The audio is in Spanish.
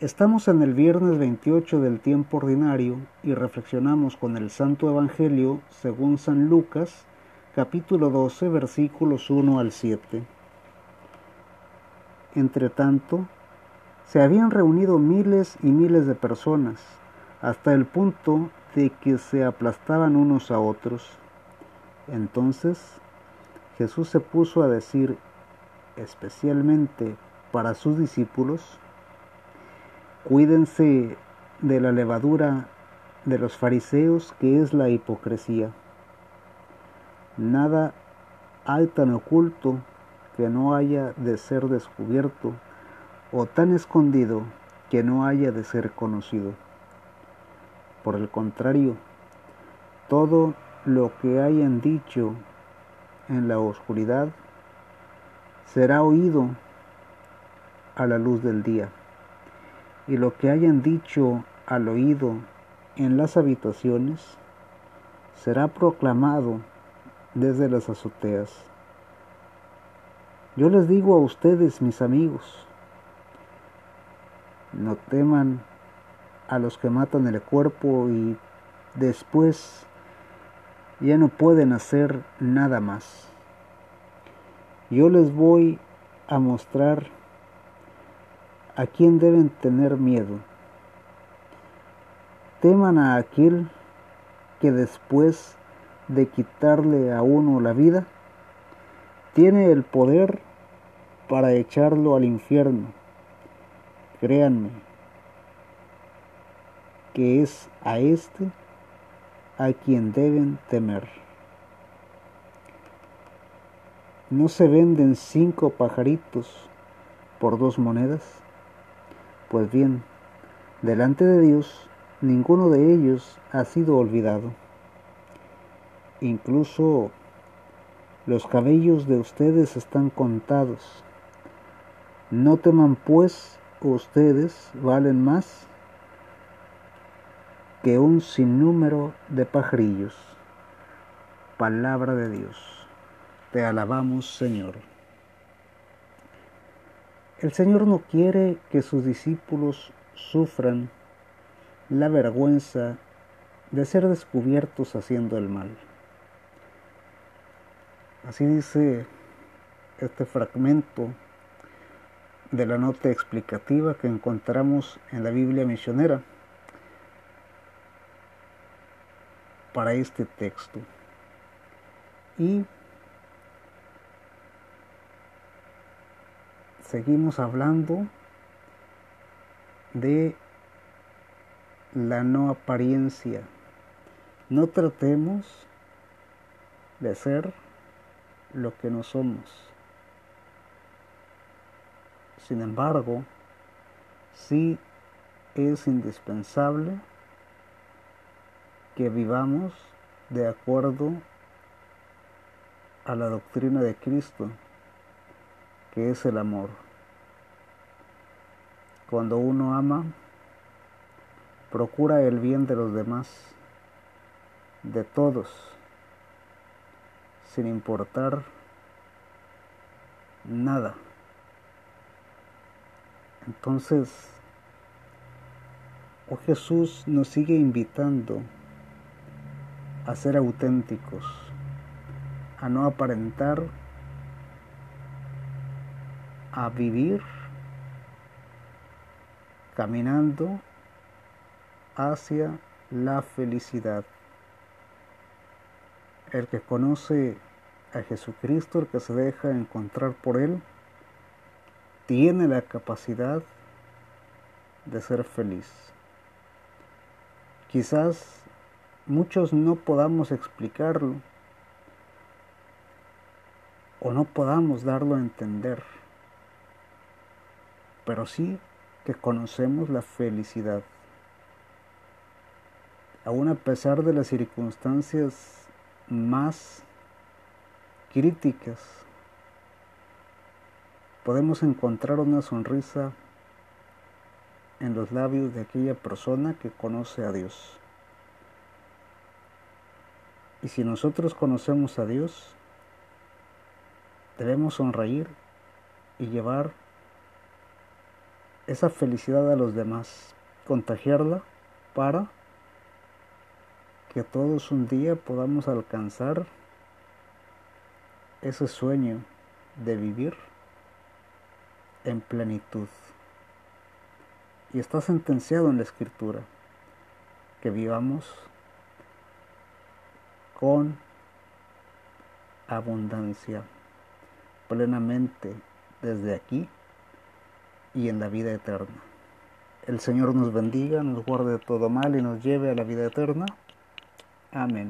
Estamos en el viernes 28 del tiempo ordinario y reflexionamos con el Santo Evangelio según San Lucas, capítulo 12, versículos 1 al 7. Entre tanto, se habían reunido miles y miles de personas, hasta el punto de que se aplastaban unos a otros. Entonces Jesús se puso a decir, especialmente para sus discípulos, Cuídense de la levadura de los fariseos que es la hipocresía. Nada hay tan oculto que no haya de ser descubierto o tan escondido que no haya de ser conocido. Por el contrario, todo lo que hayan dicho en la oscuridad será oído a la luz del día y lo que hayan dicho al oído en las habitaciones será proclamado desde las azoteas. Yo les digo a ustedes, mis amigos, no teman a los que matan el cuerpo y después ya no pueden hacer nada más. Yo les voy a mostrar a quién deben tener miedo. Teman a aquel que después de quitarle a uno la vida, tiene el poder para echarlo al infierno. Créanme que es a este a quien deben temer. ¿No se venden cinco pajaritos por dos monedas? Pues bien, delante de Dios, ninguno de ellos ha sido olvidado. Incluso los cabellos de ustedes están contados. No teman pues, ustedes valen más que un sinnúmero de pajarillos. Palabra de Dios. Te alabamos, Señor. El Señor no quiere que sus discípulos sufran la vergüenza de ser descubiertos haciendo el mal. Así dice este fragmento de la nota explicativa que encontramos en la Biblia misionera para este texto. Y seguimos hablando de la no apariencia. No tratemos de ser lo que no somos. Sin embargo, sí es indispensable que vivamos de acuerdo a la doctrina de Cristo que es el amor. Cuando uno ama, procura el bien de los demás, de todos, sin importar nada. Entonces, oh Jesús nos sigue invitando a ser auténticos, a no aparentar a vivir caminando hacia la felicidad. El que conoce a Jesucristo, el que se deja encontrar por Él, tiene la capacidad de ser feliz. Quizás muchos no podamos explicarlo o no podamos darlo a entender pero sí que conocemos la felicidad. Aún a pesar de las circunstancias más críticas, podemos encontrar una sonrisa en los labios de aquella persona que conoce a Dios. Y si nosotros conocemos a Dios, debemos sonreír y llevar esa felicidad a los demás, contagiarla para que todos un día podamos alcanzar ese sueño de vivir en plenitud. Y está sentenciado en la escritura que vivamos con abundancia, plenamente desde aquí y en la vida eterna. El Señor nos bendiga, nos guarde de todo mal y nos lleve a la vida eterna. Amén.